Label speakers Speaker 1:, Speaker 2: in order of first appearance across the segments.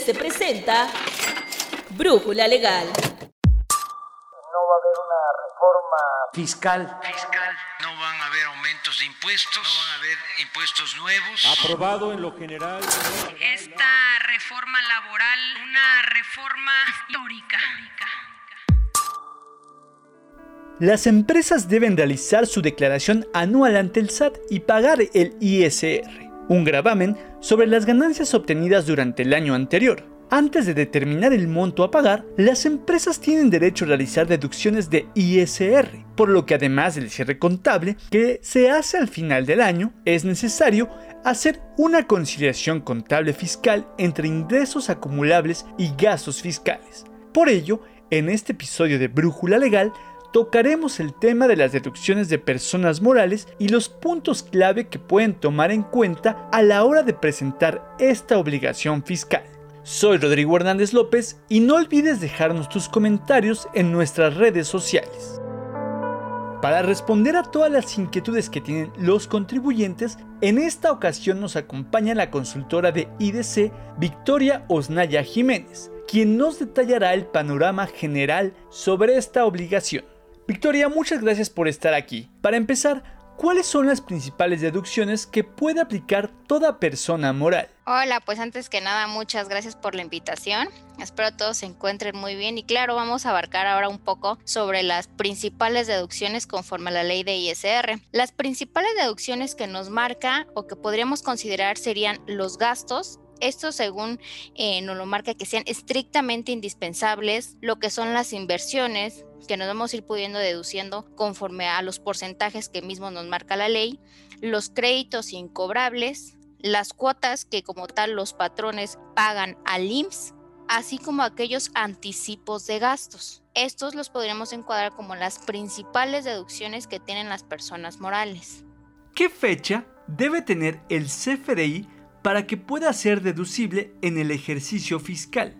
Speaker 1: se presenta Brújula Legal.
Speaker 2: No va a haber una reforma fiscal.
Speaker 3: Fiscal. No van a haber aumentos de impuestos. No van a haber impuestos nuevos.
Speaker 4: Aprobado en lo general.
Speaker 5: Esta reforma laboral, una reforma histórica.
Speaker 6: Las empresas deben realizar su declaración anual ante el SAT y pagar el ISR, un gravamen sobre las ganancias obtenidas durante el año anterior. Antes de determinar el monto a pagar, las empresas tienen derecho a realizar deducciones de ISR, por lo que además del cierre contable que se hace al final del año, es necesario hacer una conciliación contable fiscal entre ingresos acumulables y gastos fiscales. Por ello, en este episodio de Brújula Legal, tocaremos el tema de las deducciones de personas morales y los puntos clave que pueden tomar en cuenta a la hora de presentar esta obligación fiscal. Soy Rodrigo Hernández López y no olvides dejarnos tus comentarios en nuestras redes sociales. Para responder a todas las inquietudes que tienen los contribuyentes, en esta ocasión nos acompaña la consultora de IDC, Victoria Osnaya Jiménez, quien nos detallará el panorama general sobre esta obligación. Victoria, muchas gracias por estar aquí. Para empezar, ¿cuáles son las principales deducciones que puede aplicar toda persona moral?
Speaker 7: Hola, pues antes que nada, muchas gracias por la invitación. Espero todos se encuentren muy bien y claro, vamos a abarcar ahora un poco sobre las principales deducciones conforme a la ley de ISR. Las principales deducciones que nos marca o que podríamos considerar serían los gastos, esto según eh, nos lo marca que sean estrictamente indispensables, lo que son las inversiones, que nos vamos a ir pudiendo deduciendo conforme a los porcentajes que mismo nos marca la ley, los créditos incobrables, las cuotas que como tal los patrones pagan al IMSS, así como aquellos anticipos de gastos. Estos los podríamos encuadrar como las principales deducciones que tienen las personas morales.
Speaker 6: ¿Qué fecha debe tener el CFDI para que pueda ser deducible en el ejercicio fiscal?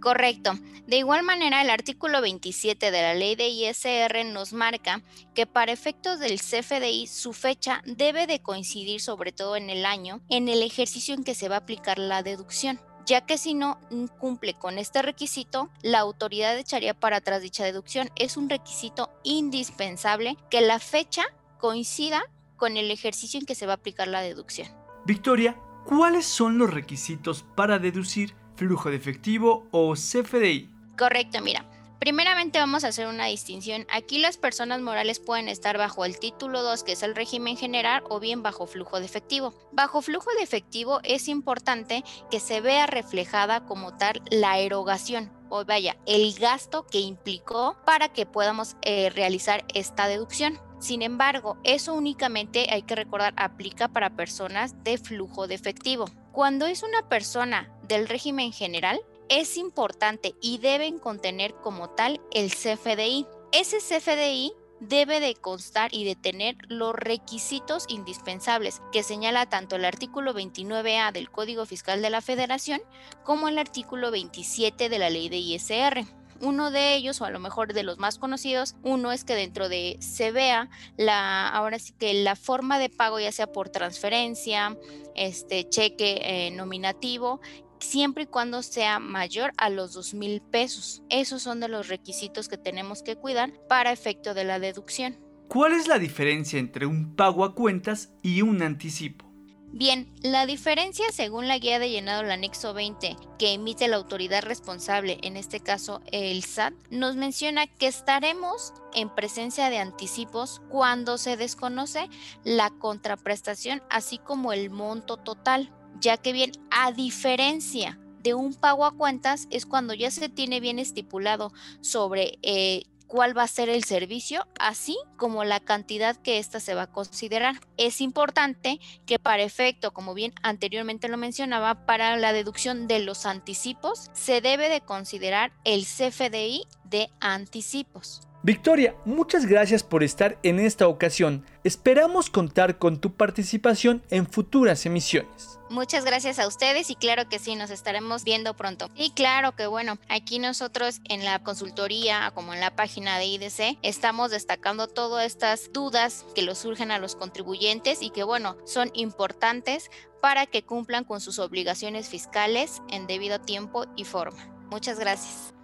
Speaker 7: Correcto. De igual manera, el artículo 27 de la ley de ISR nos marca que para efectos del CFDI su fecha debe de coincidir sobre todo en el año en el ejercicio en que se va a aplicar la deducción ya que si no cumple con este requisito, la autoridad echaría para atrás dicha deducción. Es un requisito indispensable que la fecha coincida con el ejercicio en que se va a aplicar la deducción.
Speaker 6: Victoria, ¿cuáles son los requisitos para deducir flujo de efectivo o CFDI?
Speaker 7: Correcto, mira. Primeramente vamos a hacer una distinción. Aquí las personas morales pueden estar bajo el título 2, que es el régimen general, o bien bajo flujo de efectivo. Bajo flujo de efectivo es importante que se vea reflejada como tal la erogación, o vaya, el gasto que implicó para que podamos eh, realizar esta deducción. Sin embargo, eso únicamente hay que recordar aplica para personas de flujo de efectivo. Cuando es una persona del régimen general, es importante y deben contener como tal el CFDI. Ese CFDI debe de constar y de tener los requisitos indispensables que señala tanto el artículo 29A del Código Fiscal de la Federación como el artículo 27 de la Ley de ISR. Uno de ellos, o a lo mejor de los más conocidos, uno es que dentro de CBA, la, ahora sí que la forma de pago, ya sea por transferencia, este cheque eh, nominativo, siempre y cuando sea mayor a los dos mil pesos. Esos son de los requisitos que tenemos que cuidar para efecto de la deducción.
Speaker 6: ¿Cuál es la diferencia entre un pago a cuentas y un anticipo?
Speaker 7: Bien, la diferencia según la guía de llenado del anexo 20 que emite la autoridad responsable, en este caso el SAT, nos menciona que estaremos en presencia de anticipos cuando se desconoce la contraprestación así como el monto total, ya que bien, a diferencia de un pago a cuentas es cuando ya se tiene bien estipulado sobre eh, cuál va a ser el servicio, así como la cantidad que ésta se va a considerar. Es importante que para efecto, como bien anteriormente lo mencionaba, para la deducción de los anticipos se debe de considerar el CFDI de anticipos.
Speaker 6: Victoria, muchas gracias por estar en esta ocasión. Esperamos contar con tu participación en futuras emisiones.
Speaker 7: Muchas gracias a ustedes y claro que sí, nos estaremos viendo pronto. Y claro que bueno, aquí nosotros en la consultoría, como en la página de IDC, estamos destacando todas estas dudas que los surgen a los contribuyentes y que bueno, son importantes para que cumplan con sus obligaciones fiscales en debido tiempo y forma. Muchas gracias.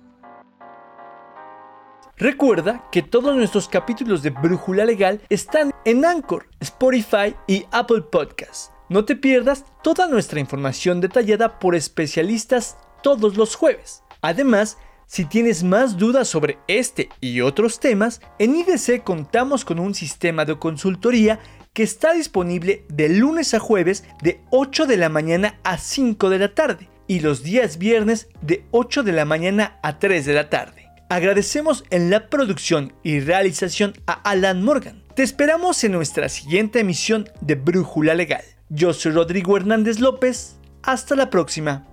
Speaker 6: Recuerda que todos nuestros capítulos de Brújula Legal están en Anchor, Spotify y Apple Podcasts. No te pierdas toda nuestra información detallada por especialistas todos los jueves. Además, si tienes más dudas sobre este y otros temas, en IDC contamos con un sistema de consultoría que está disponible de lunes a jueves de 8 de la mañana a 5 de la tarde y los días viernes de 8 de la mañana a 3 de la tarde. Agradecemos en la producción y realización a Alan Morgan. Te esperamos en nuestra siguiente emisión de Brújula Legal. Yo soy Rodrigo Hernández López. Hasta la próxima.